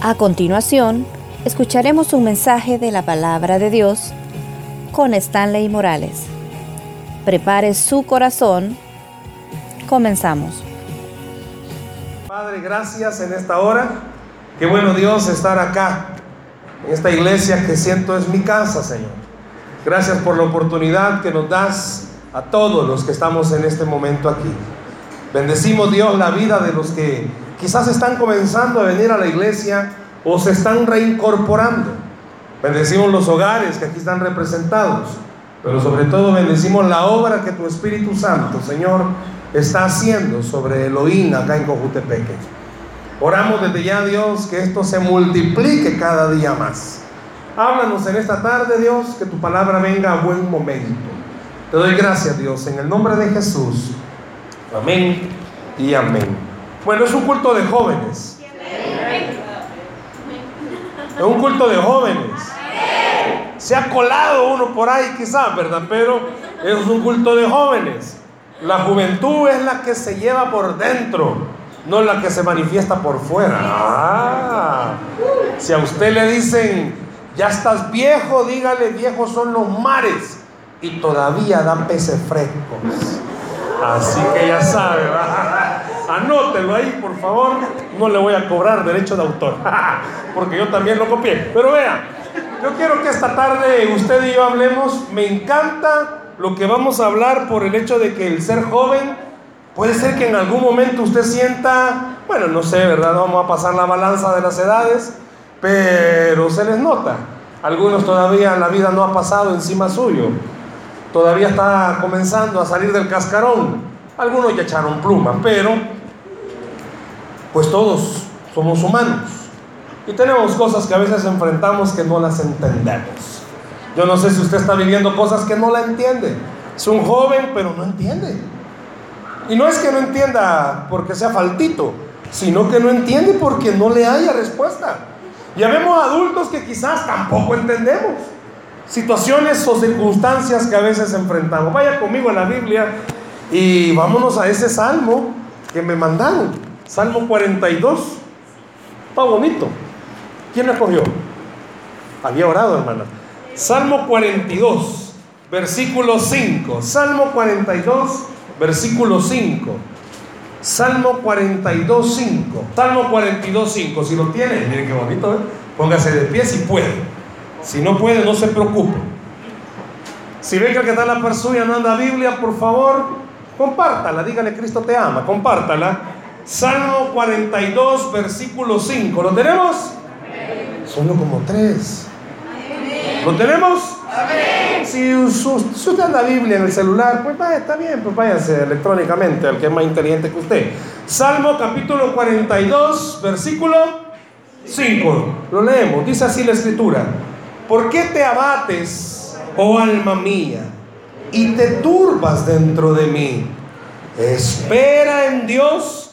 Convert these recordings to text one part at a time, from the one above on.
A continuación, escucharemos un mensaje de la palabra de Dios con Stanley Morales. Prepare su corazón. Comenzamos. Padre, gracias en esta hora. Qué bueno Dios estar acá, en esta iglesia que siento es mi casa, Señor. Gracias por la oportunidad que nos das a todos los que estamos en este momento aquí. Bendecimos Dios la vida de los que quizás están comenzando a venir a la iglesia o se están reincorporando. Bendecimos los hogares que aquí están representados, pero sobre todo bendecimos la obra que tu Espíritu Santo, Señor, está haciendo sobre Elohim acá en Cojutepeque. Oramos desde ya, Dios, que esto se multiplique cada día más. Háblanos en esta tarde, Dios, que tu palabra venga a buen momento. Te doy gracias, Dios, en el nombre de Jesús. Amén y amén. Bueno, es un culto de jóvenes. Es un culto de jóvenes. Se ha colado uno por ahí quizás, ¿verdad? Pero es un culto de jóvenes. La juventud es la que se lleva por dentro, no la que se manifiesta por fuera. Ah, si a usted le dicen, ya estás viejo, dígale, viejos son los mares y todavía dan peces frescos. Así que ya sabe, anótelo ahí, por favor. No le voy a cobrar derecho de autor, porque yo también lo copié. Pero vea, yo quiero que esta tarde usted y yo hablemos. Me encanta lo que vamos a hablar por el hecho de que el ser joven puede ser que en algún momento usted sienta, bueno, no sé, ¿verdad? vamos a pasar la balanza de las edades, pero se les nota. Algunos todavía la vida no ha pasado encima suyo todavía está comenzando a salir del cascarón. Algunos ya echaron pluma, pero pues todos somos humanos y tenemos cosas que a veces enfrentamos que no las entendemos. Yo no sé si usted está viviendo cosas que no la entiende. Es un joven, pero no entiende. Y no es que no entienda porque sea faltito, sino que no entiende porque no le haya respuesta. Ya vemos adultos que quizás tampoco entendemos situaciones o circunstancias que a veces enfrentamos. Vaya conmigo a la Biblia y vámonos a ese salmo que me mandaron. Salmo 42. Está bonito. ¿Quién lo escogió? Había orado, hermana. Salmo 42, versículo 5. Salmo 42, versículo 5. Salmo 42, 5. Salmo 42, 5. Si lo tienen, miren qué bonito, ¿eh? Póngase de pie si puede. Si no puede, no se preocupe. Si ve que el que está en la par no anda Biblia, por favor, compártala. Dígale, Cristo te ama, compártala. Salmo 42, versículo 5. ¿Lo tenemos? Solo como tres. ¿Lo tenemos? Si, usted anda Biblia en el celular, pues vaya, está bien, pues váyase electrónicamente al que es más inteligente que usted. Salmo capítulo 42, versículo 5. Lo leemos. Dice así la escritura. ¿Por qué te abates, oh alma mía, y te turbas dentro de mí? Espera en Dios,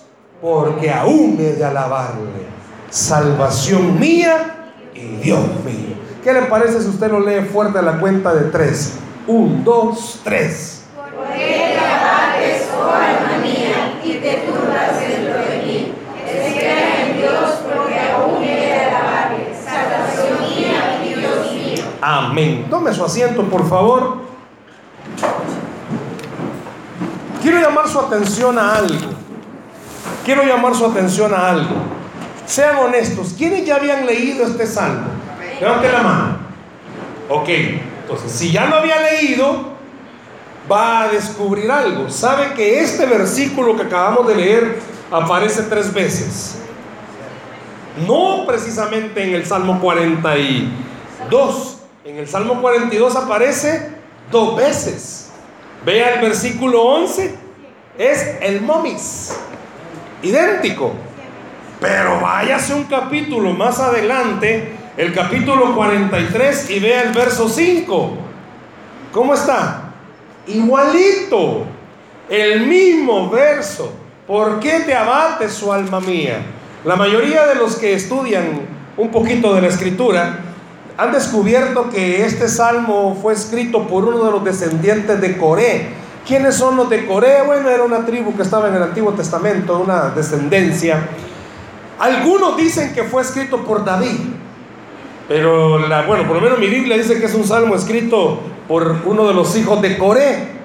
porque aún he de alabarle. Salvación mía y Dios mío. ¿Qué le parece si usted lo lee fuerte a la cuenta de tres? Un, dos, tres. ¿Por qué te abates, oh alma mía, y te turbas dentro de mí? Espera en Dios, porque aún he de alabarle. Salvación mía y Dios mío. Amén. Tome su asiento, por favor. Quiero llamar su atención a algo. Quiero llamar su atención a algo. Sean honestos. ¿Quiénes ya habían leído este salmo? Levanten la mano. Ok. Entonces, si ya lo había leído, va a descubrir algo. Sabe que este versículo que acabamos de leer aparece tres veces. No precisamente en el Salmo 42. En el Salmo 42 aparece dos veces. Vea el versículo 11. Es el momis. Idéntico. Pero váyase un capítulo más adelante, el capítulo 43, y vea el verso 5. ¿Cómo está? Igualito. El mismo verso. ¿Por qué te abates, su alma mía? La mayoría de los que estudian un poquito de la escritura han descubierto que este salmo fue escrito por uno de los descendientes de Coré. ¿Quiénes son los de Coré? Bueno, era una tribu que estaba en el Antiguo Testamento, una descendencia. Algunos dicen que fue escrito por David, pero bueno, por lo menos mi Biblia dice que es un salmo escrito por uno de los hijos de Coré.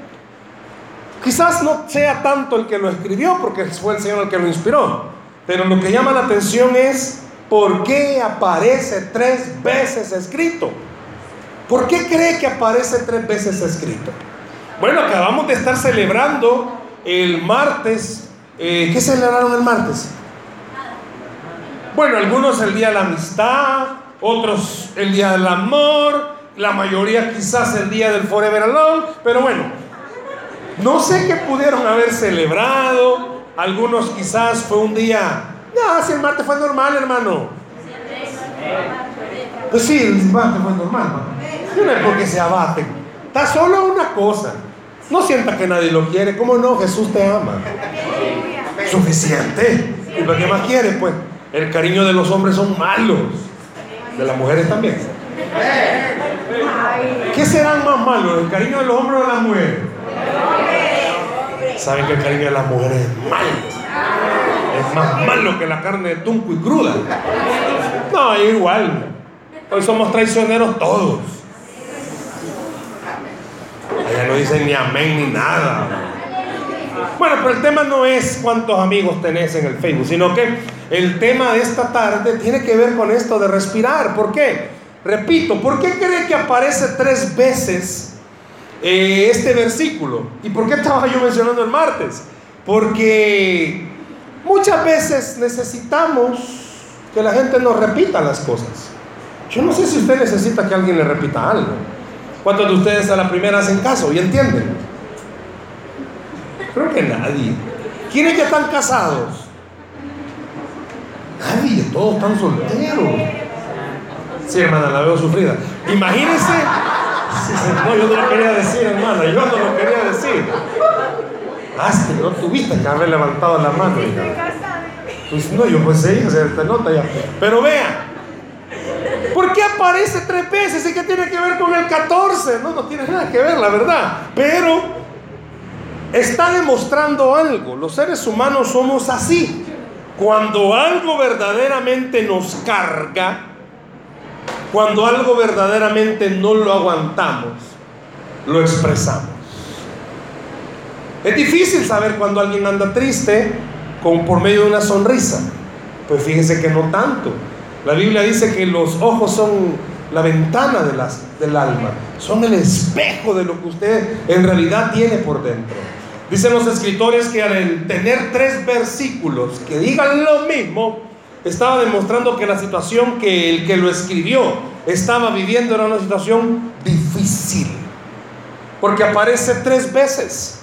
Quizás no sea tanto el que lo escribió, porque fue el Señor el que lo inspiró, pero lo que llama la atención es por qué aparece tres veces escrito. ¿Por qué cree que aparece tres veces escrito? Bueno, acabamos de estar celebrando el martes. Eh, ¿Qué celebraron el martes? Bueno, algunos el Día de la Amistad, otros el Día del Amor, la mayoría quizás el Día del Forever Alone, pero bueno, no sé qué pudieron haber celebrado, algunos quizás fue un día, no, si el martes fue normal, hermano. Pues sí, el martes fue normal, no es porque se abaten, está solo una cosa, no sienta que nadie lo quiere, ¿cómo no? Jesús te ama. Suficiente. ¿Y lo que más quiere? Pues el cariño de los hombres son malos, de las mujeres también. ¿Qué serán más malos, el cariño de los hombres o de las mujeres? Saben que el cariño de las mujeres es malo. Es más malo que la carne de tunco y cruda. No, igual. Hoy somos traicioneros todos. Allá no dicen ni amén ni nada. Bueno, pero el tema no es cuántos amigos tenés en el Facebook, sino que el tema de esta tarde tiene que ver con esto de respirar. ¿Por qué? Repito, ¿por qué cree que aparece tres veces eh, este versículo? ¿Y por qué estaba yo mencionando el martes? Porque muchas veces necesitamos que la gente nos repita las cosas. Yo no sé si usted necesita que alguien le repita algo. ¿Cuántos de ustedes a la primera hacen caso y entienden? Creo que nadie. ¿Quiénes ya están casados? Nadie, todos están solteros. Sí, hermana, la veo sufrida. Imagínense. no, yo no lo quería decir, hermana, yo no lo quería decir. Ah, que no tuviste que haber levantado la mano. Pues no, yo pues sí, se te nota ya. Pero vea, ¿por qué aparece tres veces y qué tiene que ver con el 14? No, no tiene nada que ver, la verdad. Pero está demostrando algo. Los seres humanos somos así. Cuando algo verdaderamente nos carga, cuando algo verdaderamente no lo aguantamos, lo expresamos. Es difícil saber cuando alguien anda triste con, por medio de una sonrisa. Pues fíjense que no tanto. La Biblia dice que los ojos son la ventana del alma, son el espejo de lo que usted en realidad tiene por dentro. Dicen los escritores que al tener tres versículos que digan lo mismo, estaba demostrando que la situación que el que lo escribió estaba viviendo era una situación difícil. Porque aparece tres veces.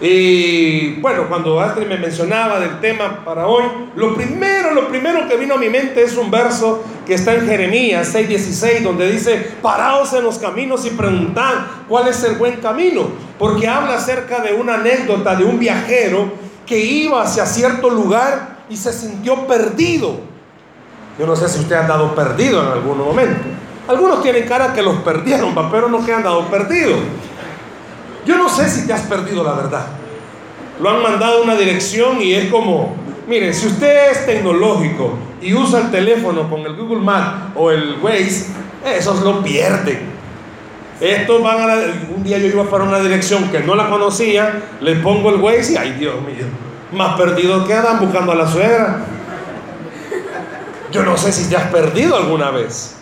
Y bueno, cuando Astrid me mencionaba del tema para hoy, lo primero, lo primero que vino a mi mente es un verso que está en Jeremías 6:16, donde dice, paraos en los caminos y preguntad cuál es el buen camino, porque habla acerca de una anécdota de un viajero que iba hacia cierto lugar y se sintió perdido. Yo no sé si usted ha andado perdido en algún momento. Algunos tienen cara que los perdieron, pero no que han dado perdidos. Yo no sé si te has perdido la verdad. Lo han mandado a una dirección y es como, mire, si usted es tecnológico y usa el teléfono con el Google Maps o el Waze, esos lo pierden. Estos van a la, un día yo iba para una dirección que no la conocía, le pongo el Waze y ay Dios mío, más perdido quedan buscando a la suegra. Yo no sé si te has perdido alguna vez,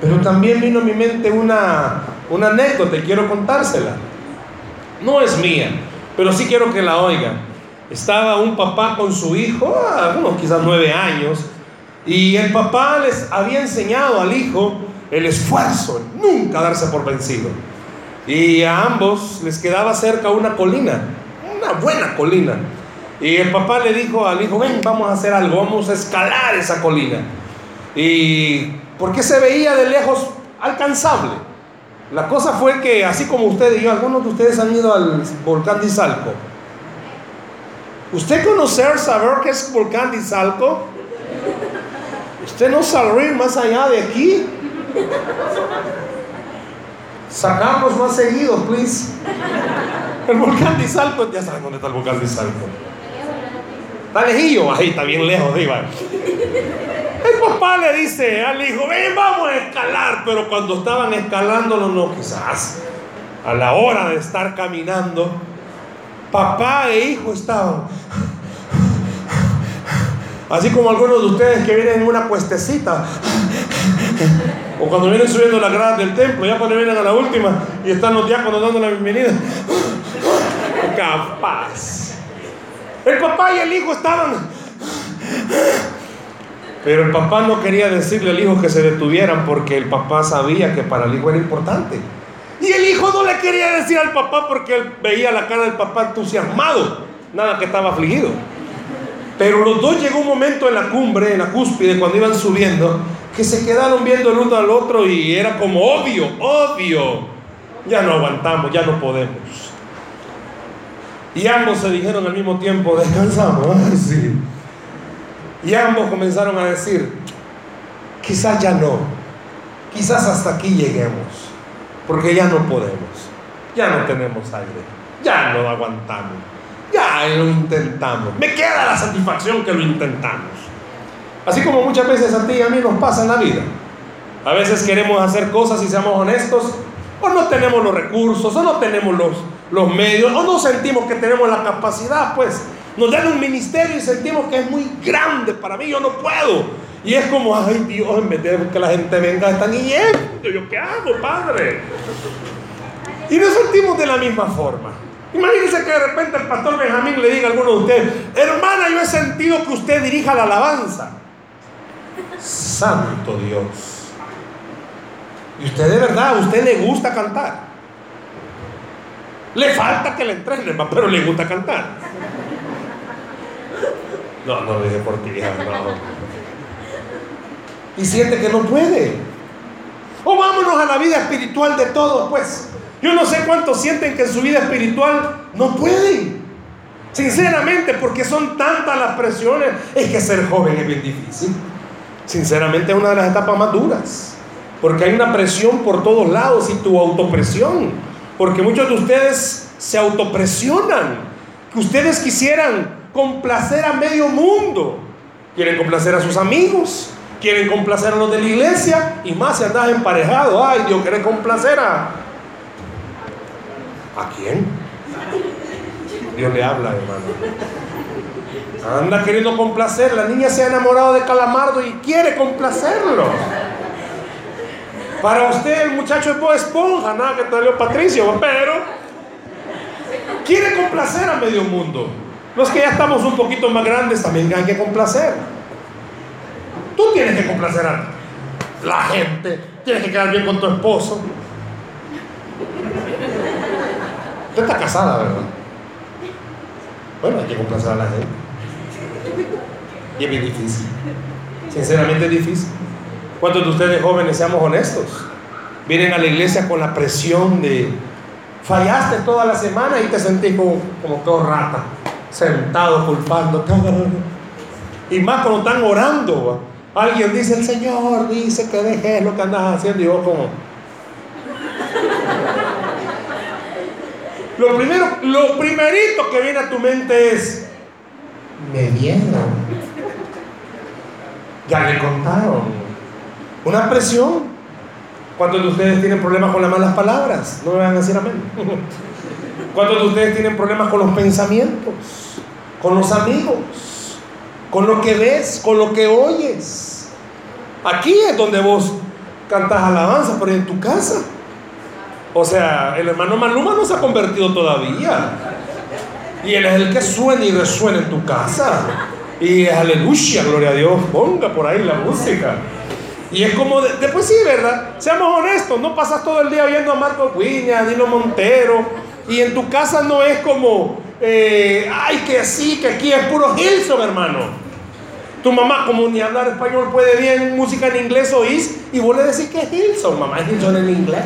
pero también vino a mi mente una, una anécdota y quiero contársela. No es mía, pero sí quiero que la oigan. Estaba un papá con su hijo, algunos quizás nueve años, y el papá les había enseñado al hijo el esfuerzo, nunca darse por vencido. Y a ambos les quedaba cerca una colina, una buena colina. Y el papá le dijo al hijo, ven, vamos a hacer algo, vamos a escalar esa colina. Y porque se veía de lejos alcanzable. La cosa fue que, así como usted y yo, algunos de ustedes han ido al volcán de Izalco. ¿Usted conocer, saber qué es volcán de Izalco? ¿Usted no salir más allá de aquí? Sacarnos más seguido, please. El volcán de ya saben dónde está el volcán de Izalco. Está lejillo, ahí está bien lejos, ahí El papá le dice al hijo, ven, vamos a escalar. Pero cuando estaban escalándolo, no, quizás a la hora de estar caminando, papá e hijo estaban. Así como algunos de ustedes que vienen en una cuestecita. O cuando vienen subiendo la grada del templo, ya cuando vienen a la última y están los diáconos dando la bienvenida. Capaz. El papá y el hijo estaban. Pero el papá no quería decirle al hijo que se detuvieran porque el papá sabía que para el hijo era importante. Y el hijo no le quería decir al papá porque él veía la cara del papá entusiasmado, nada que estaba afligido. Pero los dos llegó un momento en la cumbre, en la cúspide, cuando iban subiendo, que se quedaron viendo el uno al otro y era como obvio, obvio. Ya no aguantamos, ya no podemos. Y ambos se dijeron al mismo tiempo, descansamos. sí. Y ambos comenzaron a decir, quizás ya no, quizás hasta aquí lleguemos porque ya no podemos, ya no tenemos aire, ya no aguantamos, ya lo intentamos. Me queda la satisfacción que lo intentamos. Así como muchas veces a ti y a mí nos pasa en la vida. A veces queremos hacer cosas y seamos honestos, o no tenemos los recursos, o no tenemos los, los medios, o no sentimos que tenemos la capacidad, pues nos dan un ministerio y sentimos que es muy grande para mí, yo no puedo. Y es como, ay Dios, en vez de que la gente venga, están yendo. ¿Yo qué hago, Padre? Y nos sentimos de la misma forma. Imagínense que de repente el pastor Benjamín le diga a alguno de ustedes, hermana, yo he sentido que usted dirija la alabanza. Santo Dios. Y usted de verdad, a usted le gusta cantar. Le falta que le entrenen, pero le gusta cantar. No, no lo dije por ti, no y siente que no puede. O vámonos a la vida espiritual de todos, pues. Yo no sé cuántos sienten que en su vida espiritual no pueden. Sinceramente, porque son tantas las presiones. Es que ser joven es bien difícil. Sinceramente es una de las etapas más duras. Porque hay una presión por todos lados y tu autopresión. Porque muchos de ustedes se autopresionan. Que ustedes quisieran complacer a medio mundo. Quieren complacer a sus amigos, quieren complacer a los de la iglesia y más si andas emparejado. Ay, Dios quiere complacer a. ¿A quién? Dios le habla, hermano. Anda queriendo complacer. La niña se ha enamorado de Calamardo y quiere complacerlo. Para usted el muchacho es Bob Esponja, nada que te Patricio, pero quiere complacer a medio mundo. Los que ya estamos un poquito más grandes también hay que complacer. Tú tienes que complacer a la gente, tienes que quedar bien con tu esposo. Usted está casada, ¿verdad? Bueno, hay que complacer a la gente. Y es bien difícil. Sinceramente es difícil. ¿Cuántos de ustedes jóvenes, seamos honestos, vienen a la iglesia con la presión de fallaste toda la semana y te sentís como, como todo rata, sentado culpando. Y más cuando están orando. Alguien dice, el Señor dice que dejes lo que andas haciendo y vos como... Lo primero, lo primerito que viene a tu mente es, me vieron. Ya le contaron. Una presión. ¿Cuántos de ustedes tienen problemas con las malas palabras? No me van a decir amén. ¿Cuántos de ustedes tienen problemas con los pensamientos? Con los amigos? Con lo que ves, con lo que oyes. Aquí es donde vos cantas alabanza, pero en tu casa. O sea, el hermano Maluma no se ha convertido todavía. Y él es el que suena y resuena en tu casa. Y es aleluya, gloria a Dios. Ponga por ahí la música. Y es como, después sí, ¿verdad? Seamos honestos, no pasas todo el día viendo a Marco Cuña, a Dino Montero. Y en tu casa no es como, eh, ay, que sí, que aquí es puro Gilson, hermano. Tu mamá, como ni hablar español puede bien, música en inglés oís, y vos le decís que es Hilson, mamá, es Hilson en inglés.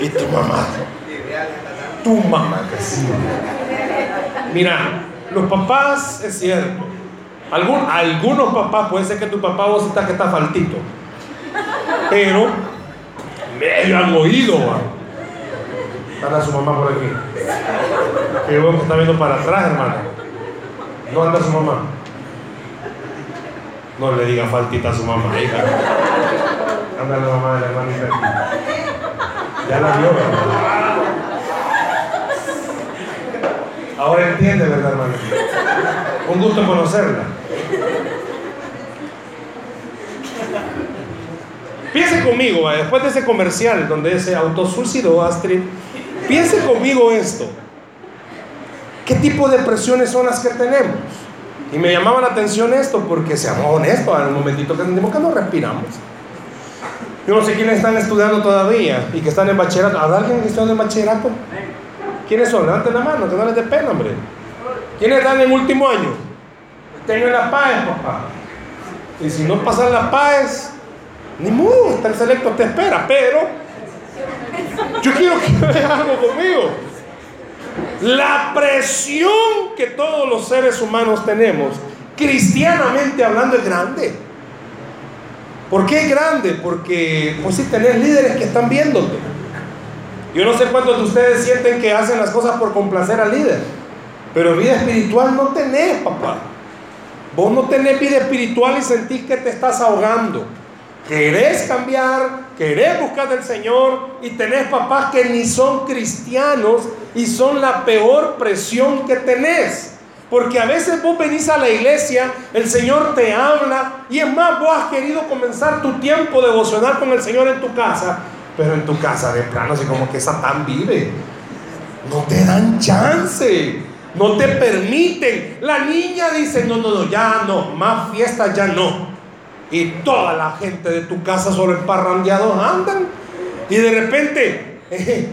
Y tu mamá, tu mamá que sí. Mira, los papás, es cierto, Algun, algunos papás, puede ser que tu papá vos está que está faltito, pero medio han oído, Anda su mamá por aquí. Que que está viendo para atrás, hermano. No anda su mamá. No le diga faltita a su mamá, hija. Anda la mamá de la hermanita. Ya la vio, ¿verdad? Ahora entiende, ¿verdad, hermano? Un gusto conocerla. Piense conmigo, después de ese comercial donde ese auto suicidó Astrid, piense conmigo esto. ¿Qué tipo de presiones son las que tenemos? Y me llamaba la atención esto porque seamos honestos, en un momentito que que no respiramos. Yo no sé quiénes están estudiando todavía y que están en bachillerato. ¿Habrá alguien que está en bachillerato? ¿Quiénes son? Levanten la mano, que no les dé pena, hombre. ¿Quiénes están en último año? Tengo la paz, papá. Y si no pasan la paz, ni modo, está el selecto te espera. Pero yo quiero que vean algo conmigo. La presión que todos los seres humanos tenemos, cristianamente hablando, es grande. ¿Por qué es grande? Porque, pues si tenés líderes que están viéndote. Yo no sé cuántos de ustedes sienten que hacen las cosas por complacer al líder, pero vida espiritual no tenés, papá. Vos no tenés vida espiritual y sentís que te estás ahogando. Querés cambiar, querés buscar del Señor y tenés papás que ni son cristianos y son la peor presión que tenés. Porque a veces vos venís a la iglesia, el Señor te habla y es más, vos has querido comenzar tu tiempo devocional con el Señor en tu casa pero en tu casa de plano, así como que Satán vive. No te dan chance. No te permiten. La niña dice, no, no, no, ya no. Más fiestas ya no. Y toda la gente de tu casa solo parrandeados andan. Y de repente,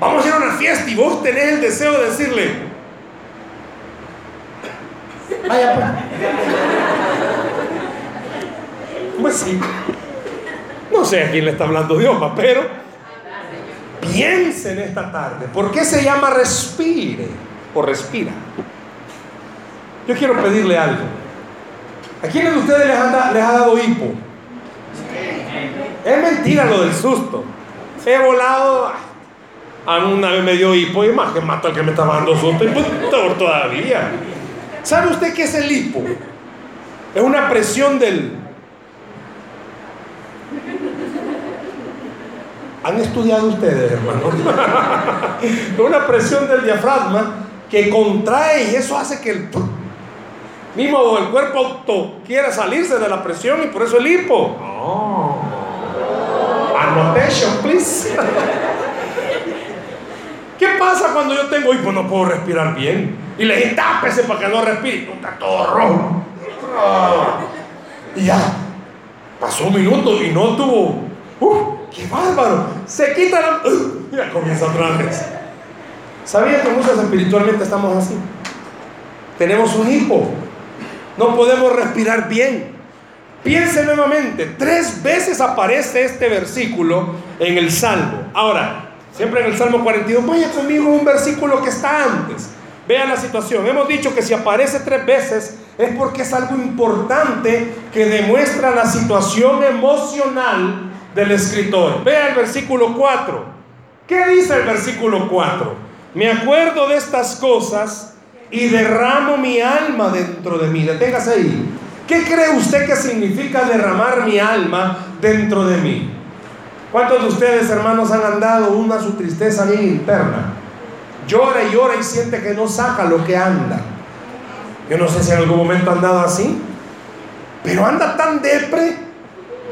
vamos a ir a una fiesta y vos tenés el deseo de decirle, vaya. Pues sí. No sé a quién le está hablando Dios, pero piensen esta tarde. ¿Por qué se llama respire o respira? Yo quiero pedirle algo. ¿A quiénes de ustedes les, ha dado hipo? Es mentira lo del susto. He volado. A una vez me dio hipo y más que mato al que me estaba dando susto y pues todavía. ¿Sabe usted qué es el hipo? Es una presión del, ¿Han estudiado ustedes, hermanos? Una presión del diafragma que contrae y eso hace que el mismo el cuerpo quiera salirse de la presión y por eso el hipo. Oh. Annotation, please. ¿Qué pasa cuando yo tengo hipo? No puedo respirar bien. Y le dije, tápese para que no respire. Está todo rojo. Ah. Y ya. Pasó un minuto y no tuvo. Uh, ¡Qué bárbaro! Se quita la... ya comienza otra vez. ¿Sabía que muchos espiritualmente estamos así? Tenemos un hipo. No podemos respirar bien. Piense nuevamente, tres veces aparece este versículo en el Salmo. Ahora, siempre en el Salmo 42, vaya conmigo un versículo que está antes. Vean la situación. Hemos dicho que si aparece tres veces es porque es algo importante que demuestra la situación emocional del escritor. Vea el versículo 4. ¿Qué dice el versículo 4? Me acuerdo de estas cosas y derramo mi alma dentro de mí. Deténgase ahí. ¿Qué cree usted que significa derramar mi alma dentro de mí? ¿Cuántos de ustedes, hermanos, han andado una su tristeza bien interna? Llora y llora y siente que no saca lo que anda. Yo no sé si en algún momento ha andado así, pero anda tan depre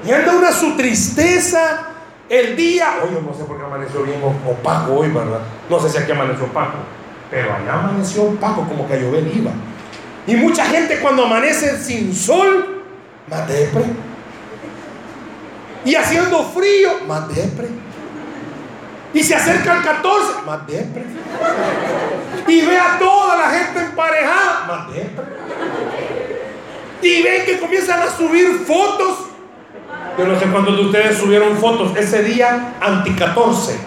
y anda una su tristeza el día. Hoy no sé por qué amaneció bien opaco hoy, ¿verdad? No sé si aquí amaneció opaco. Pero allá amaneció opaco, como que llover iba. Y mucha gente cuando amanece sin sol, más depre. Y haciendo frío, más depre. Y se acerca el 14, más depre. Y ve a toda la gente emparejada, más depre. Y ven que comienzan a subir fotos yo no sé cuántos de ustedes subieron fotos ese día anti 14.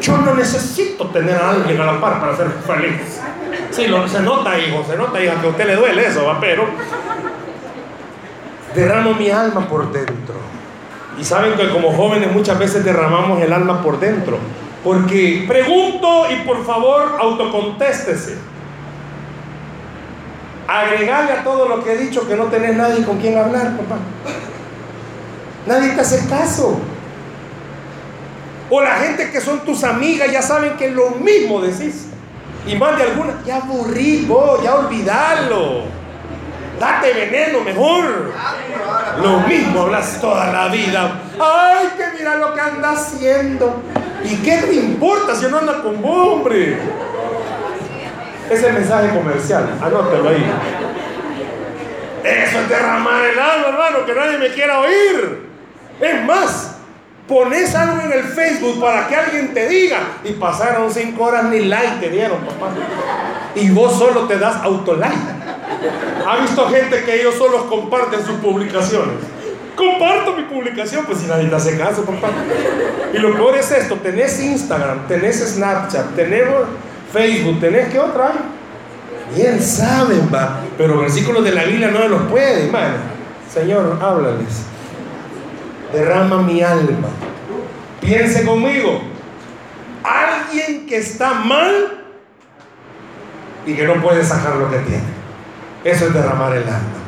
Yo no necesito tener a alguien a la par para ser feliz. Sí, lo, se nota, hijo, se nota, hija, que a usted le duele eso, ¿va? pero derramo mi alma por dentro. Y saben que como jóvenes muchas veces derramamos el alma por dentro. Porque pregunto y por favor autocontéstese. Agregarle a todo lo que he dicho que no tenés nadie con quien hablar, papá. Nadie te hace caso. O la gente que son tus amigas ya saben que lo mismo decís. Y más de alguna, ya aburrí vos, ya olvidalo. Date veneno mejor. Lo mismo hablas toda la vida. Ay, que mira lo que anda haciendo. ¿Y qué te importa si no anda con vos, hombre? Ese mensaje comercial, anótelo ahí. Eso es derramar el alma, hermano, que nadie me quiera oír. Es más, pones algo en el Facebook para que alguien te diga y pasaron cinco horas ni like te dieron, papá. Y vos solo te das autolike. ¿Ha visto gente que ellos solo comparten sus publicaciones? Comparto mi publicación, pues si nadie te hace caso, papá. Y lo peor es esto, tenés Instagram, tenés Snapchat, tenemos Facebook, tenés que otra Bien saben, va. Pero versículos de la Biblia no los puede, hermano. Señor, háblales. Derrama mi alma. Piense conmigo. Alguien que está mal y que no puede sacar lo que tiene. Eso es derramar el alma.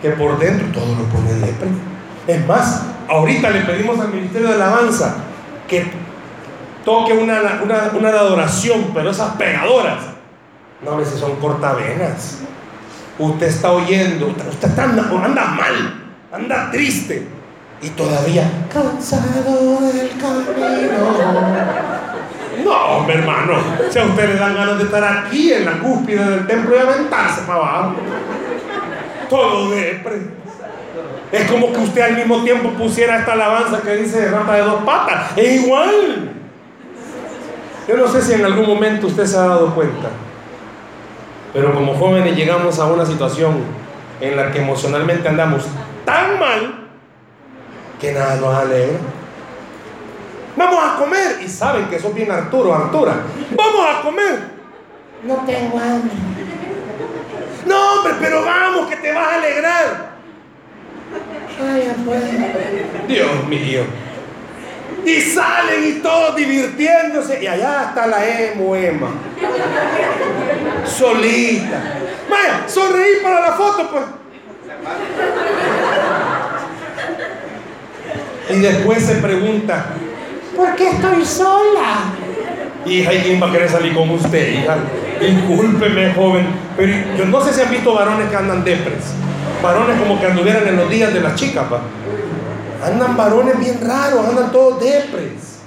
Que por dentro todo lo pone depre. Es más, ahorita le pedimos al Ministerio de Alabanza que toque una, una, de adoración, pero esas pegadoras, no a veces son cortavenas. Usted está oyendo, usted anda, anda mal, anda triste y todavía cansado del camino. No, mi hermano, si a usted le dan ganas de estar aquí en la cúspide del templo y aventarse para abajo, todo depre. Es como que usted al mismo tiempo pusiera esta alabanza que dice rata de dos patas. Es igual. Yo no sé si en algún momento usted se ha dado cuenta, pero como jóvenes llegamos a una situación en la que emocionalmente andamos tan mal que nada nos alegra. Vamos a comer. Y saben que eso bien Arturo, Artura. Vamos a comer. No tengo hambre. No, hombre, pero vamos, que te vas a alegrar. Ay, pues. Dios mío. Y salen y todos divirtiéndose. Y allá está la emo, Emma. Solita. Vaya, sonreí para la foto, pues. Y después se pregunta, ¿por qué estoy sola? Hija, ¿y quién va a querer salir con usted, hija? Discúlpeme, joven, pero yo no sé si han visto varones que andan depres. Varones como que anduvieran en los días de las chicas, pa. Andan varones bien raros, andan todos depres,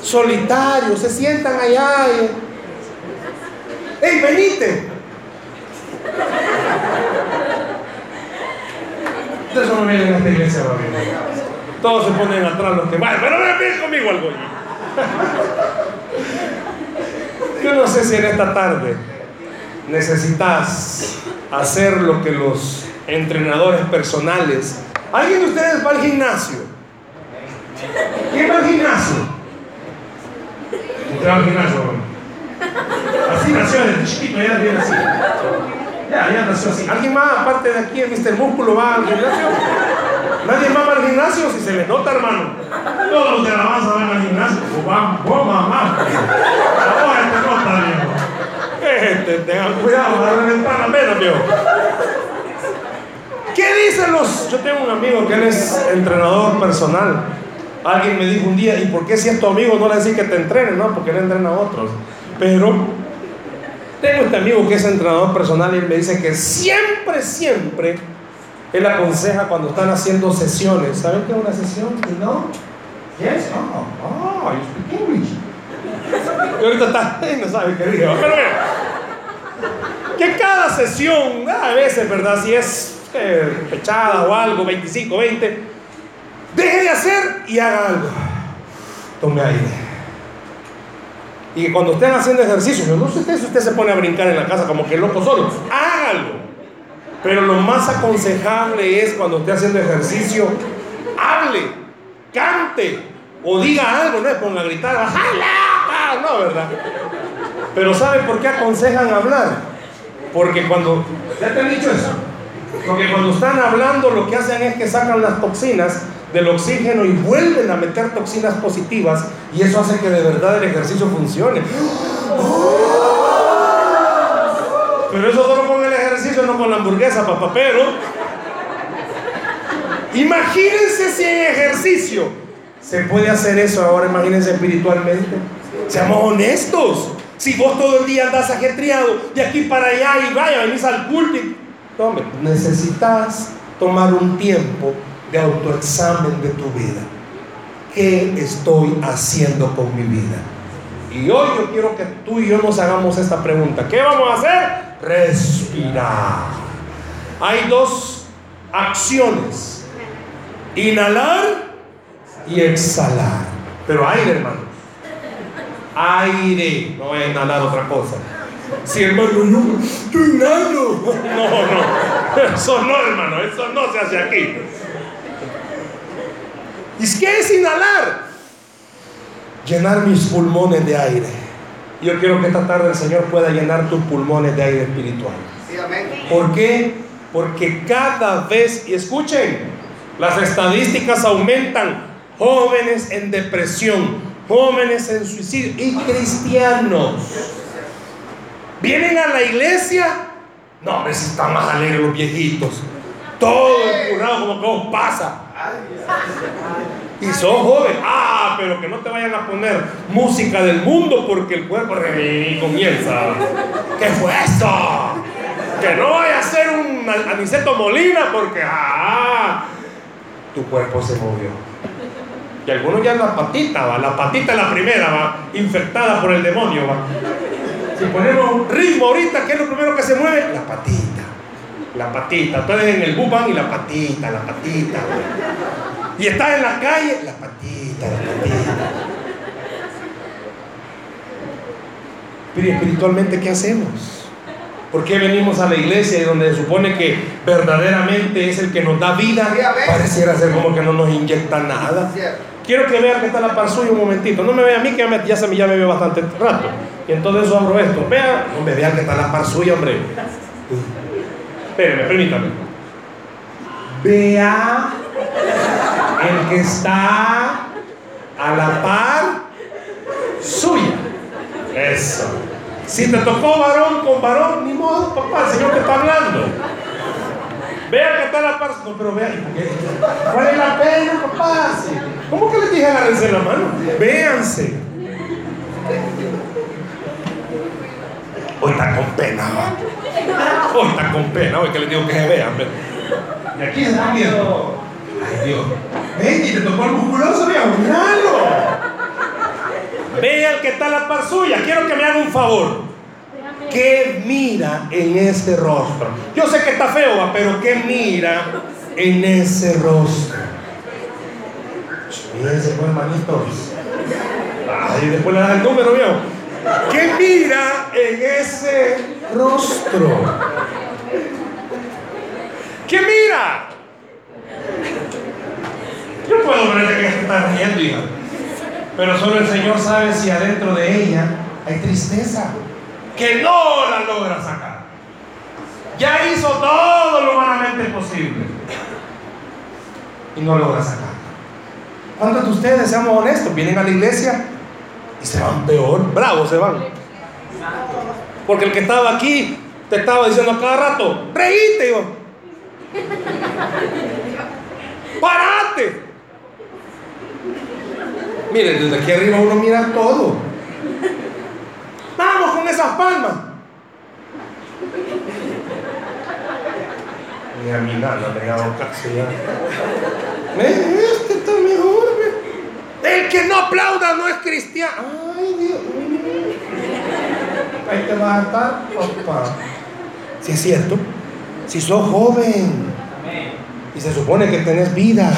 solitarios, se sientan allá. Y... ¡Ey, venite! Eso no vienen en esta iglesia, va Todos se ponen atrás los que van, pero ven conmigo algo. Yo no sé si en esta tarde necesitas hacer lo que los entrenadores personales ¿Alguien de ustedes va al gimnasio? ¿Quién va al gimnasio? ¿Usted va al gimnasio? Así nació desde chiquito, ya viene así. Ya, ya nació así. ¿Alguien más, aparte de aquí, el Mr. Músculo, va al gimnasio? Nadie más va al gimnasio, si se le nota, hermano. Todos los de la masa van al gimnasio. Van, vos, mamá. Ahora te nota, viejo. Gente, tengan cuidado, va a reventar la viejo. ¿Qué dicen los? Yo tengo un amigo que él es entrenador personal. Alguien me dijo un día, ¿y por qué si es tu amigo no le decís que te entrene? No, porque él entrena a otros. Pero tengo este amigo que es entrenador personal y él me dice que siempre, siempre él aconseja cuando están haciendo sesiones. ¿Saben qué es una sesión? ¿No? Yes, oh, oh, you speak English. Y ahorita está, no sabe qué digo. Que cada sesión, a veces, ¿verdad? Si es pechada o algo, 25, 20, deje de hacer y haga algo. Tome aire. Y cuando estén haciendo ejercicio, yo no sé si usted se pone a brincar en la casa como que loco solo, hágalo. Pero lo más aconsejable es cuando esté haciendo ejercicio, hable, cante o diga algo, no es ponga a gritar, ¡Jala! no, ¿verdad? Pero ¿sabe por qué aconsejan hablar? Porque cuando, ¿ya te han dicho eso? Porque cuando están hablando lo que hacen es que sacan las toxinas del oxígeno y vuelven a meter toxinas positivas y eso hace que de verdad el ejercicio funcione. Pero eso solo con no con la hamburguesa, papá, pero imagínense si en ejercicio se puede hacer eso ahora, imagínense espiritualmente. Seamos honestos. Si vos todo el día andas ajetreado de aquí para allá y vaya, venís al culto, hombre, necesitas tomar un tiempo de autoexamen de tu vida. ¿Qué estoy haciendo con mi vida? Y hoy yo quiero que tú y yo nos hagamos esta pregunta. ¿Qué vamos a hacer? Respirar. Hay dos acciones. Inhalar y exhalar. Pero aire, hermano. Aire. No voy a inhalar otra cosa. Si hermano, no, yo inhalo. No, no. Eso no, hermano. Eso no se hace aquí. ¿Y qué es inhalar? Llenar mis pulmones de aire. Yo quiero que esta tarde el Señor pueda llenar tus pulmones de aire espiritual. ¿Por qué? Porque cada vez, y escuchen, las estadísticas aumentan, jóvenes en depresión, jóvenes en suicidio y cristianos. Vienen a la iglesia, no, a veces están más alegres los viejitos. Todo curado como que pasa. Y sos joven, ah, pero que no te vayan a poner música del mundo porque el cuerpo comienza. ¿Qué fue eso? Que no vaya a ser un aniceto molina porque, ah, tu cuerpo se movió. Y algunos ya la patita, va, la patita la primera, va, infectada por el demonio. Si ponemos ritmo ahorita, ¿qué es lo primero que se mueve? La patita la patita. Entonces en el bus y la patita, la patita. Y estás en la calle, la patita, la patita. Pero espiritualmente, ¿qué hacemos? ¿Por qué venimos a la iglesia y donde se supone que verdaderamente es el que nos da vida? Pareciera ser como que no nos inyecta nada. Quiero que vean que está la par suya un momentito. No me vea a mí que ya, se me, ya me veo bastante rato. Y entonces eso abro esto. Vean, no me vean que está la par suya, hombre. Espérenme, permítame. Vea el que está a la par suya. Eso. Si te tocó varón con varón, ni modo, papá, el Señor te está hablando. Vea que está a la par. No, pero vea, ¿cuál es la pena, papá? ¿Cómo que les dije agárrense la mano? Véanse. Hoy está con pena, Hoy está con pena, hoy que les digo que se vean. Y aquí se están viendo. Ay Dios. Ven, y te tocó el musculoso, viejo, míralo. Vea el que está en la par suya. Quiero que me haga un favor. ¿Qué mira en ese rostro? Yo sé que está feo, pero ¿qué mira en ese rostro? Mírense, pues, hermanitos. Ay, después le das el número, viejo. ¿Qué mira en ese rostro? ¿Qué mira? Yo puedo ver que se está riendo, hija. Pero solo el Señor sabe si adentro de ella hay tristeza que no la logra sacar. Ya hizo todo lo humanamente posible y no logra sacar. ¿Cuántos de ustedes, seamos honestos, vienen a la iglesia y se van peor, bravos se van. Porque el que estaba aquí te estaba diciendo cada rato, reíte, yo. Parate. Miren, desde aquí arriba uno mira todo. Vamos con esas palmas. Ni a mi nada me dado casi ya. El que no aplauda no es cristiano. Ay, Dios. Ahí te vas a estar, papá. Si es cierto, si sos joven y se supone que tenés vida,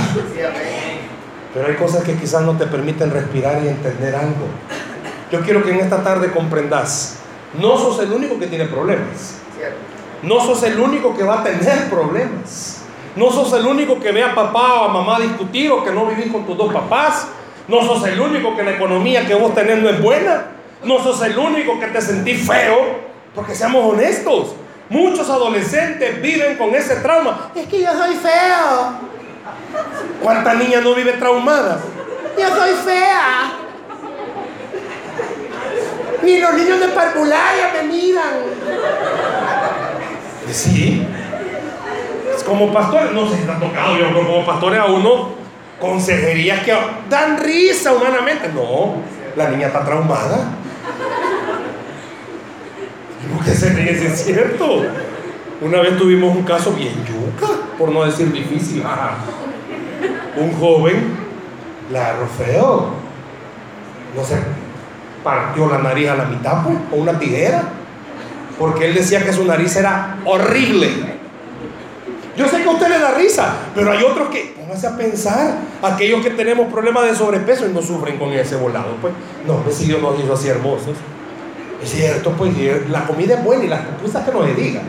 pero hay cosas que quizás no te permiten respirar y entender algo. Yo quiero que en esta tarde comprendas, no sos el único que tiene problemas. No sos el único que va a tener problemas. No sos el único que ve a papá o a mamá discutir o que no vivís con tus dos papás. No sos el único que la economía que vos tenés no es buena. No sos el único que te sentís feo. Porque seamos honestos. Muchos adolescentes viven con ese trauma. Es que yo soy feo. ¿Cuánta niña no vive traumada? Yo soy fea. Ni los niños de parvularia me miran. Sí. Es como pastores, no sé si te ha tocado, yo como pastores a uno consejerías que dan risa humanamente. No, la niña está traumada. ¿Por qué se ríe? Si es cierto. Una vez tuvimos un caso bien yuca, por no decir difícil. Un joven la feo. No sé, partió la nariz a la mitad pues, con una tijera. Porque él decía que su nariz era horrible. Yo sé que a usted le da risa, pero hay otros que, póngase a pensar, aquellos que tenemos problemas de sobrepeso y no sufren con ese volado, pues, no, pues si Dios nos hizo así hermosos. Es cierto, pues la comida es buena y las pupusas que no se diga.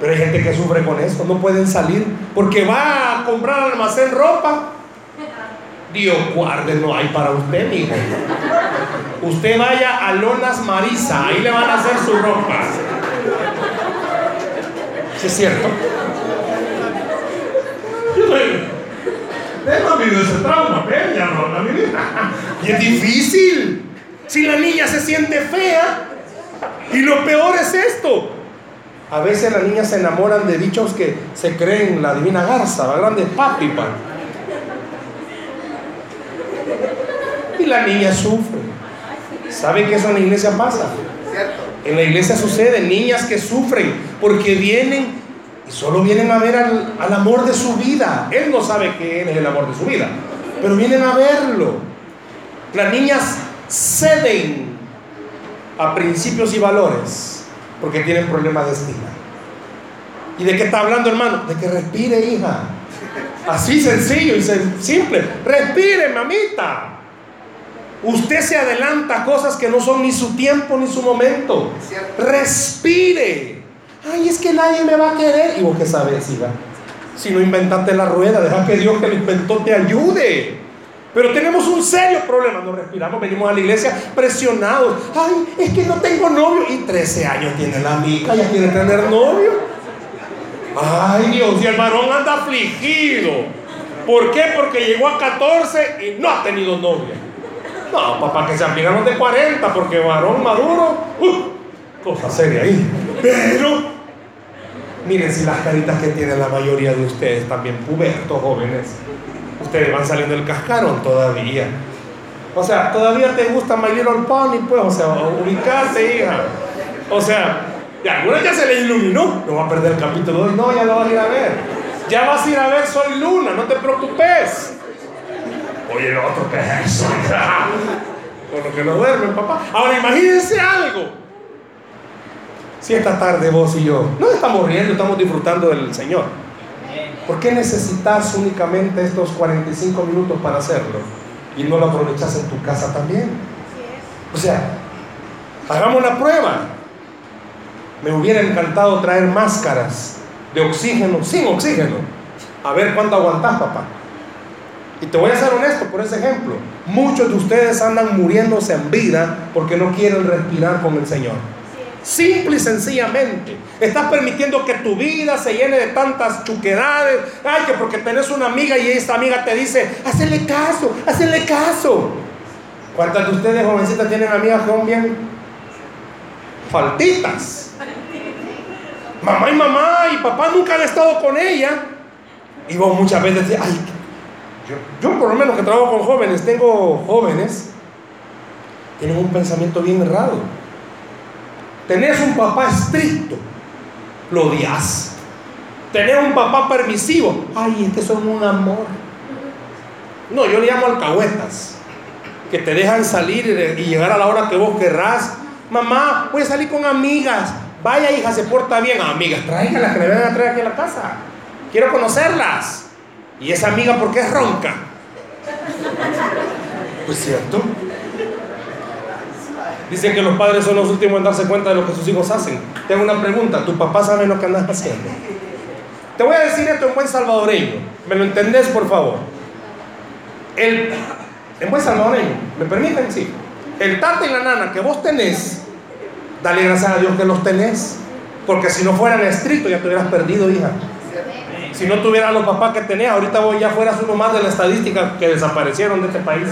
Pero hay gente que sufre con eso, no pueden salir porque va a comprar al almacén ropa. Dios guarde, no hay para usted, hijo. Usted vaya a Lonas Marisa, ahí le van a hacer su ropa. ¿Sí es cierto? Ese trauma, ya no la Y es difícil. Si la niña se siente fea. Y lo peor es esto. A veces las niñas se enamoran de dichos que se creen la divina garza, la grande papipa. Y la niña sufre. ¿Saben que eso en la iglesia pasa? En la iglesia sucede, niñas que sufren porque vienen y solo vienen a ver al, al amor de su vida. Él no sabe que él es el amor de su vida, pero vienen a verlo. Las niñas ceden a principios y valores porque tienen problemas de estima. ¿Y de qué está hablando, hermano? De que respire, hija. Así sencillo y simple. Respire, mamita. Usted se adelanta a cosas que no son ni su tiempo ni su momento. Respire. Ay, es que nadie me va a querer. ¿Y vos qué sabes, hija? Si no inventaste la rueda, deja que Dios que lo inventó te ayude. Pero tenemos un serio problema. No respiramos, venimos a la iglesia presionados. Ay, es que no tengo novio. Y 13 años tiene la amiga, ya quiere tener novio. Ay, Dios, y el varón anda afligido. ¿Por qué? Porque llegó a 14 y no ha tenido novia. No, papá, que se aplicaron de 40, porque varón maduro, uh, cosa seria ahí. Pero, miren si las caritas que tiene la mayoría de ustedes, también pubertos jóvenes, ustedes van saliendo del cascarón todavía. O sea, todavía te gusta My Little Pony, pues, o sea, ubicate, hija. O sea, y algunas ya se les iluminó. No va a perder el capítulo 2. No, ya lo vas a ir a ver. Ya vas a ir a ver Soy Luna, no te preocupes. Oye, el otro que es eso. Con lo que no duermen, papá. Ahora imagínense algo. Si esta tarde vos y yo no estamos riendo, estamos disfrutando del Señor. ¿Por qué necesitas únicamente estos 45 minutos para hacerlo? Y no lo aprovechas en tu casa también. O sea, hagamos la prueba. Me hubiera encantado traer máscaras de oxígeno, sin oxígeno. A ver cuánto aguantás, papá. Y te voy a ser honesto por ese ejemplo. Muchos de ustedes andan muriéndose en vida porque no quieren respirar con el Señor. Simple y sencillamente. Estás permitiendo que tu vida se llene de tantas chuquedades. Ay, que porque tenés una amiga y esta amiga te dice, hazle caso, hazle caso. ¿Cuántas de ustedes, jovencitas, tienen amigas que son bien faltitas? Mamá y mamá y papá nunca han estado con ella. Y vos muchas veces decís, ay, yo, por lo menos que trabajo con jóvenes, tengo jóvenes, tienen un pensamiento bien errado. Tenés un papá estricto, lo odias. Tenés un papá permisivo, ay, este son un amor. No, yo le llamo alcahuetas, que te dejan salir y llegar a la hora que vos querrás. Mamá, voy a salir con amigas. Vaya hija, se porta bien. amigas, tráigalas que me vengan a traer aquí a la casa. Quiero conocerlas. ¿Y esa amiga por qué es ronca? Pues cierto. Dicen que los padres son los últimos en darse cuenta de lo que sus hijos hacen. Tengo una pregunta, ¿tu papá sabe lo que andas haciendo? Te voy a decir esto en buen salvadoreño. ¿Me lo entendés, por favor? El, en buen salvadoreño, ¿me permiten? Sí. El tata y la nana que vos tenés, dale gracias a Dios que los tenés. Porque si no fueran estrictos ya te hubieras perdido, hija. Si no tuvieras los papás que tenías, ahorita vos ya fueras uno más de la estadística que desaparecieron de este país.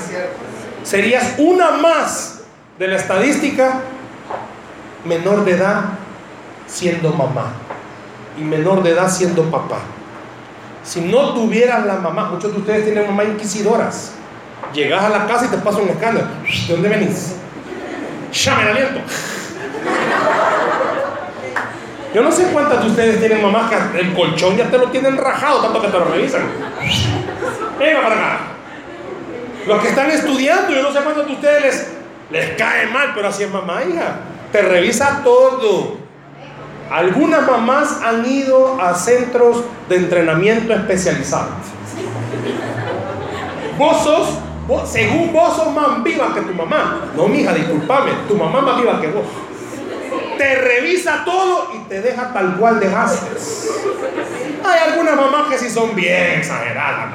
Serías una más de la estadística menor de edad siendo mamá. y menor de edad siendo papá. Si no tuvieras la mamá, muchos de ustedes tienen mamá inquisidoras. Llegas a la casa y te pasa un escándalo. ¿De dónde venís? Ya me aliento. Yo no sé cuántas de ustedes tienen mamás que el colchón ya te lo tienen rajado, tanto que te lo revisan. Venga para acá. Los que están estudiando, yo no sé cuántos de ustedes les, les cae mal, pero así es mamá, hija. Te revisa todo. Algunas mamás han ido a centros de entrenamiento especializados. Vos sos, según vos sos más viva que tu mamá. No, mija, discúlpame, tu mamá más viva que vos. Te revisa todo y te deja tal cual dejaste. Hay algunas mamás que sí son bien exageradas.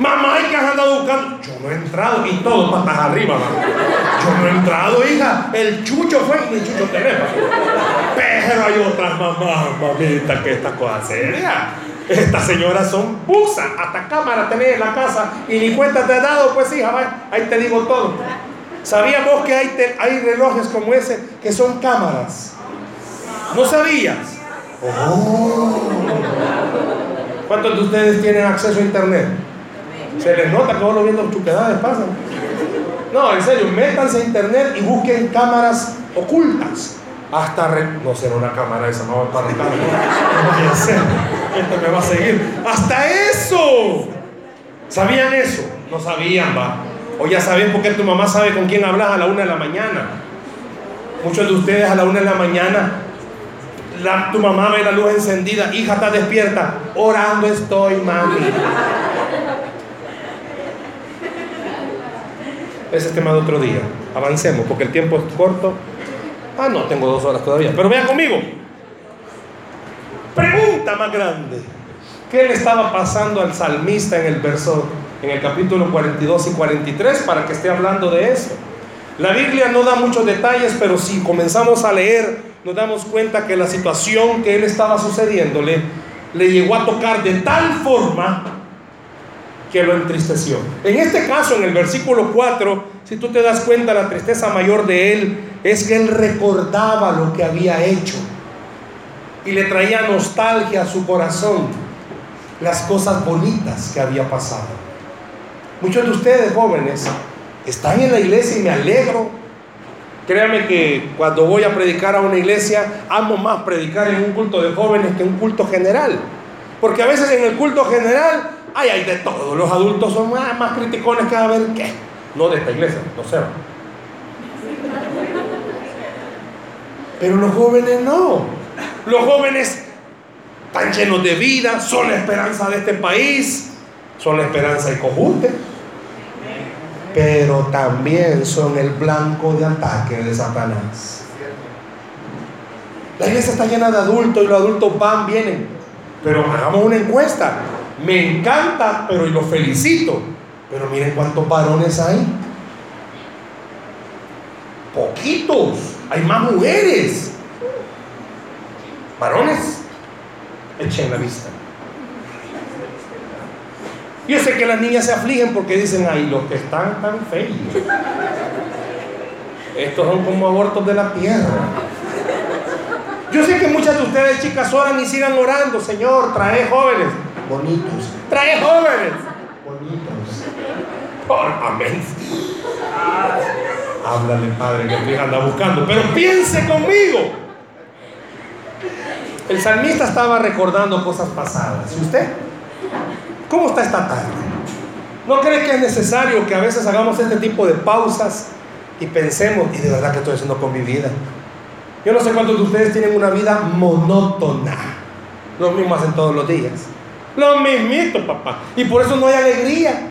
Mamá, ¿y que has andado buscando? Yo no he entrado y todo patas arriba, Yo no he entrado, hija. El chucho fue y el chucho tenemos. Pero hay otras mamás, mamita, que esta cosa seria. Estas señoras son busas, hasta cámara tenés en la casa y ni cuenta te has dado, pues hija, ahí te digo todo. ¿Sabías vos que hay, hay relojes como ese que son cámaras? ¿No sabías? Oh. ¿Cuántos de ustedes tienen acceso a internet? Se les nota que vos viendo chuquedades pasan. No, en serio, métanse a internet y busquen cámaras ocultas. Hasta no será una cámara esa, no va a estar no, ser. Este me va a seguir. Hasta eso. ¿Sabían eso? No sabían, va. O ya saben por qué tu mamá sabe con quién hablas a la una de la mañana. Muchos de ustedes a la una de la mañana, la, tu mamá ve la luz encendida, hija está despierta, orando estoy, mami. Ese es tema de otro día. Avancemos porque el tiempo es corto. Ah, no, tengo dos horas todavía. Pero vean conmigo. Pregunta más grande. ¿Qué le estaba pasando al salmista en el verso, en el capítulo 42 y 43 para que esté hablando de eso? La Biblia no da muchos detalles, pero si comenzamos a leer, nos damos cuenta que la situación que él estaba sucediéndole le llegó a tocar de tal forma que lo entristeció. En este caso, en el versículo 4, si tú te das cuenta, la tristeza mayor de él es que él recordaba lo que había hecho y le traía nostalgia a su corazón, las cosas bonitas que había pasado. Muchos de ustedes jóvenes están en la iglesia y me alegro. Créame que cuando voy a predicar a una iglesia, amo más predicar en un culto de jóvenes que en un culto general. Porque a veces en el culto general Ay, hay de todo. Los adultos son más, criticones que a ver qué. No de esta iglesia, no sé. Pero los jóvenes no. Los jóvenes están llenos de vida, son la esperanza de este país, son la esperanza de Cojute. Pero también son el blanco de ataque de Satanás. La iglesia está llena de adultos y los adultos van, vienen. Pero hagamos una encuesta. Me encanta, pero y lo felicito. Pero miren cuántos varones hay. Poquitos. Hay más mujeres. Varones, echen la vista. Yo sé que las niñas se afligen porque dicen, ay, los que están tan feos. Estos son como abortos de la tierra. Yo sé que muchas de ustedes, chicas, oran y sigan orando. Señor, trae jóvenes bonitos. Trae jóvenes bonitos. Por amén. Háblale, Padre, que mi hija anda buscando. Pero piense conmigo. El salmista estaba recordando cosas pasadas. ¿Y usted? ¿Cómo está esta tarde? ¿No cree que es necesario que a veces hagamos este tipo de pausas y pensemos, y de verdad que estoy haciendo con mi vida? Yo no sé cuántos de ustedes tienen una vida monótona. Lo mismo hacen todos los días. Lo mismito, papá. Y por eso no hay alegría.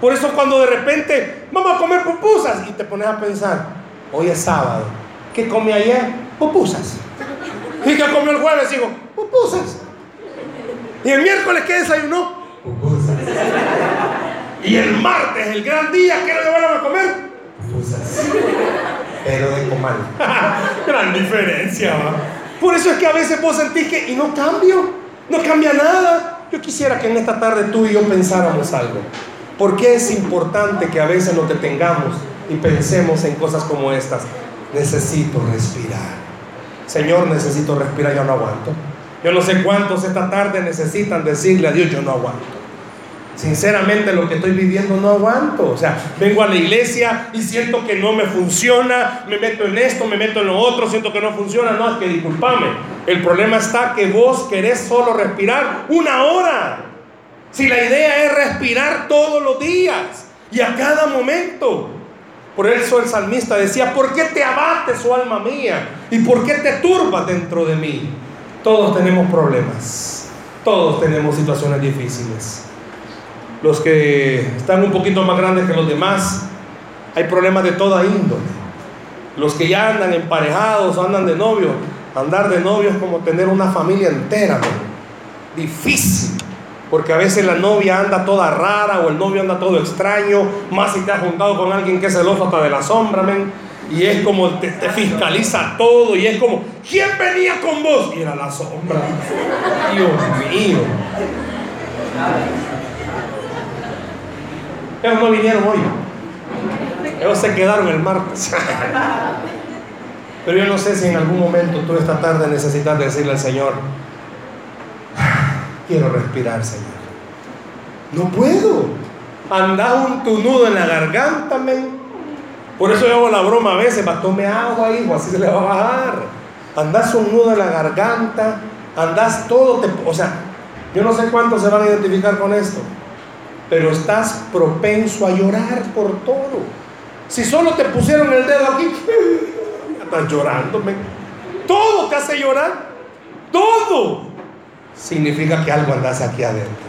Por eso cuando de repente vamos a comer pupusas y te pones a pensar, hoy es sábado, ¿qué comí ayer? Pupusas. ¿Y qué comió el jueves? Digo, pupusas. ¿Y el miércoles qué desayunó? Pupusas. Y el martes, el gran día, ¿qué le van a comer? Pupusas. Pero de comal. gran diferencia, ¿va? Por eso es que a veces vos sentís que, y no cambio, no cambia nada. Yo quisiera que en esta tarde tú y yo pensáramos algo. ¿Por qué es importante que a veces nos detengamos y pensemos en cosas como estas? Necesito respirar. Señor, necesito respirar, yo no aguanto. Yo no sé cuántos esta tarde necesitan decirle a Dios, yo no aguanto. Sinceramente lo que estoy viviendo no aguanto. O sea, vengo a la iglesia y siento que no me funciona, me meto en esto, me meto en lo otro, siento que no funciona. No, es que discúlpame. El problema está que vos querés solo respirar una hora. Si la idea es respirar todos los días y a cada momento. Por eso el salmista decía, ¿por qué te abates, oh alma mía? ¿Y por qué te turbas dentro de mí? Todos tenemos problemas, todos tenemos situaciones difíciles. Los que están un poquito más grandes que los demás, hay problemas de toda índole. Los que ya andan emparejados, andan de novio, andar de novio es como tener una familia entera, difícil. Porque a veces la novia anda toda rara o el novio anda todo extraño, más si te has juntado con alguien que es celoso hasta de la sombra, men. Y es como te, fiscaliza todo y es como, ¿quién venía con vos? Y era la sombra. Dios mío. Ellos no vinieron hoy. Ellos se quedaron el martes. Pero yo no sé si en algún momento tú esta tarde necesitas decirle al Señor, quiero respirar, Señor. No puedo. Anda un tu nudo en la garganta, men. Por eso yo hago la broma a veces, para tome agua, hijo, así se le va a bajar. Andas un nudo en la garganta, andas todo, o sea, yo no sé cuántos se van a identificar con esto, pero estás propenso a llorar por todo. Si solo te pusieron el dedo aquí, estás llorando, men. Todo te hace llorar, todo significa que algo andas aquí adentro.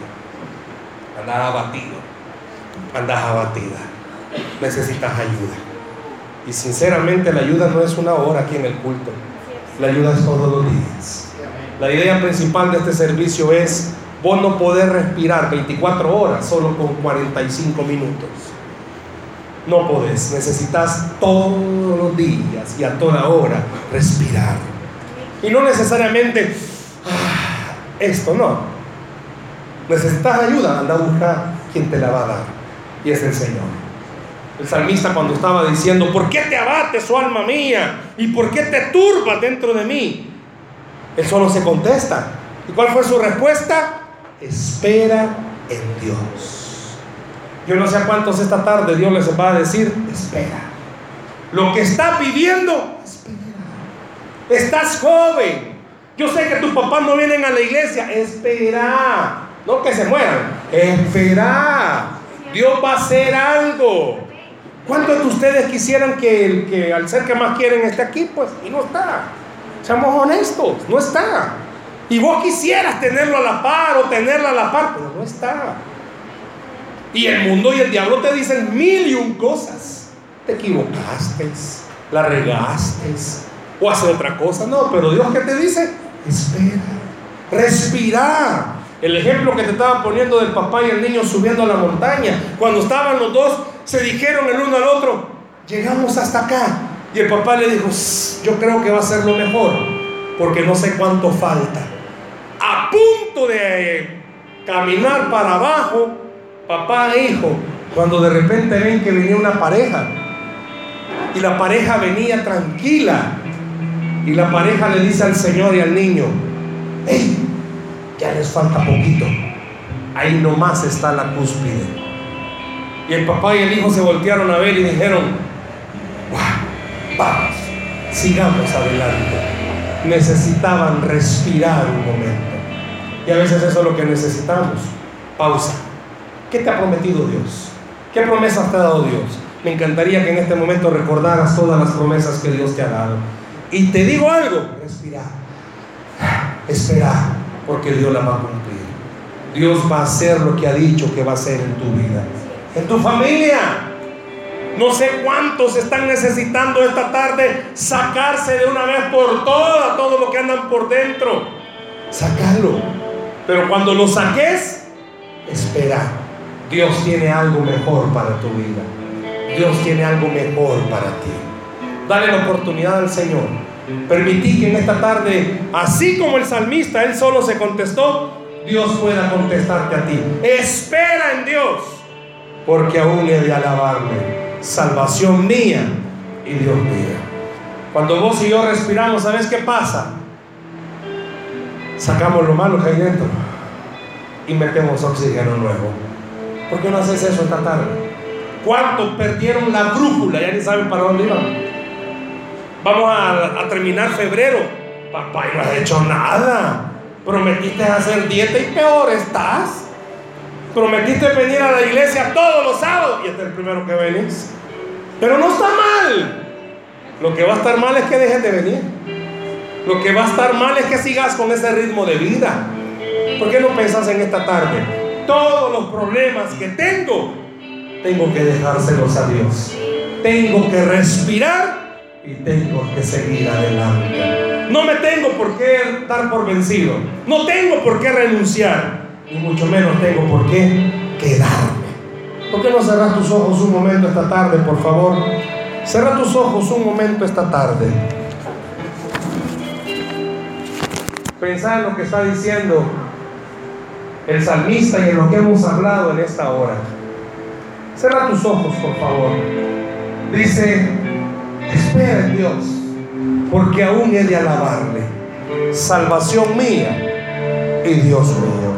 Andas abatido, andas abatida. Necesitas ayuda. Y sinceramente la ayuda no es una hora aquí en el culto. La ayuda es todos los días. La idea principal de este servicio es vos no poder respirar 24 horas solo con 45 minutos. No podés, necesitas todos los días y a toda hora respirar. Y no necesariamente esto no. Necesitas ayuda, anda a buscar quien te la va a dar. Y es el Señor. El salmista cuando estaba diciendo, ¿por qué te abates, oh alma mía? ¿Y por qué te turbas dentro de mí? Él solo se contesta. ¿Y cuál fue su respuesta? Espera en Dios. Yo no sé a cuántos esta tarde Dios les va a decir, espera. Lo que estás viviendo, espera. Estás joven, yo sé que tus papás no vienen a la iglesia. Espera. No que se mueran. Espera. Dios va a hacer algo. ¿Cuántos de ustedes quisieran que, el, que al ser que más quieren esté aquí? Pues, y no está. Seamos honestos, no está. Y vos quisieras tenerlo a la par o tenerla a la par, pero no está. Y el mundo y el diablo te dicen mil y un cosas. Te equivocaste, la regaste, o hace otra cosa. No, pero Dios que te dice, espera, respira. El ejemplo que te estaba poniendo del papá y el niño subiendo a la montaña. Cuando estaban los dos, se dijeron el uno al otro, llegamos hasta acá. Y el papá le dijo, yo creo que va a ser lo mejor, porque no sé cuánto falta. De caminar para abajo, papá e hijo, cuando de repente ven que venía una pareja. Y la pareja venía tranquila, y la pareja le dice al Señor y al niño, hey, ya les falta poquito. Ahí nomás está la cúspide. Y el papá y el hijo se voltearon a ver y dijeron, vamos, sigamos adelante. Necesitaban respirar un momento. Y a veces eso es lo que necesitamos. Pausa. ¿Qué te ha prometido Dios? ¿Qué promesas te ha dado Dios? Me encantaría que en este momento recordaras todas las promesas que Dios te ha dado. Y te digo algo, respira, espera, porque Dios la va a cumplir. Dios va a hacer lo que ha dicho que va a hacer en tu vida, en tu familia. No sé cuántos están necesitando esta tarde sacarse de una vez por todas todo lo que andan por dentro. Sácalo. Pero cuando lo saques, espera. Dios tiene algo mejor para tu vida. Dios tiene algo mejor para ti. Dale la oportunidad al Señor. Permití que en esta tarde, así como el salmista, él solo se contestó, Dios pueda contestarte a ti. Espera en Dios, porque aún he de alabarme. Salvación mía y Dios mío. Cuando vos y yo respiramos, ¿sabes qué pasa? Sacamos lo malo que hay dentro y metemos oxígeno nuevo. ¿Por qué no haces eso esta tarde? ¿Cuántos perdieron la brújula? Ya ni saben para dónde iban. Vamos a, terminar febrero. Papá, y no has hecho nada. Prometiste hacer dieta y peor estás. Prometiste venir a la iglesia todos los sábados y este es el primero que venís. Pero no está mal. Lo que va a estar mal es que dejes de venir. Lo que va a estar mal es que sigas con ese ritmo de vida. ¿Por qué no pensás en esta tarde? Todos los problemas que tengo, tengo que dejárselos a Dios. Tengo que respirar y tengo que seguir adelante. No me tengo por qué dar por vencido. No tengo por qué renunciar. Y mucho menos tengo por qué quedarme. ¿Por qué no cerras tus ojos un momento esta tarde, por favor? Cierra tus ojos un momento esta tarde. Pensá en lo que está diciendo el salmista y en lo que hemos hablado en esta hora. Cierra tus ojos, por favor. Dice, espera en Dios, porque aún he de alabarle. Salvación mía y Dios mío.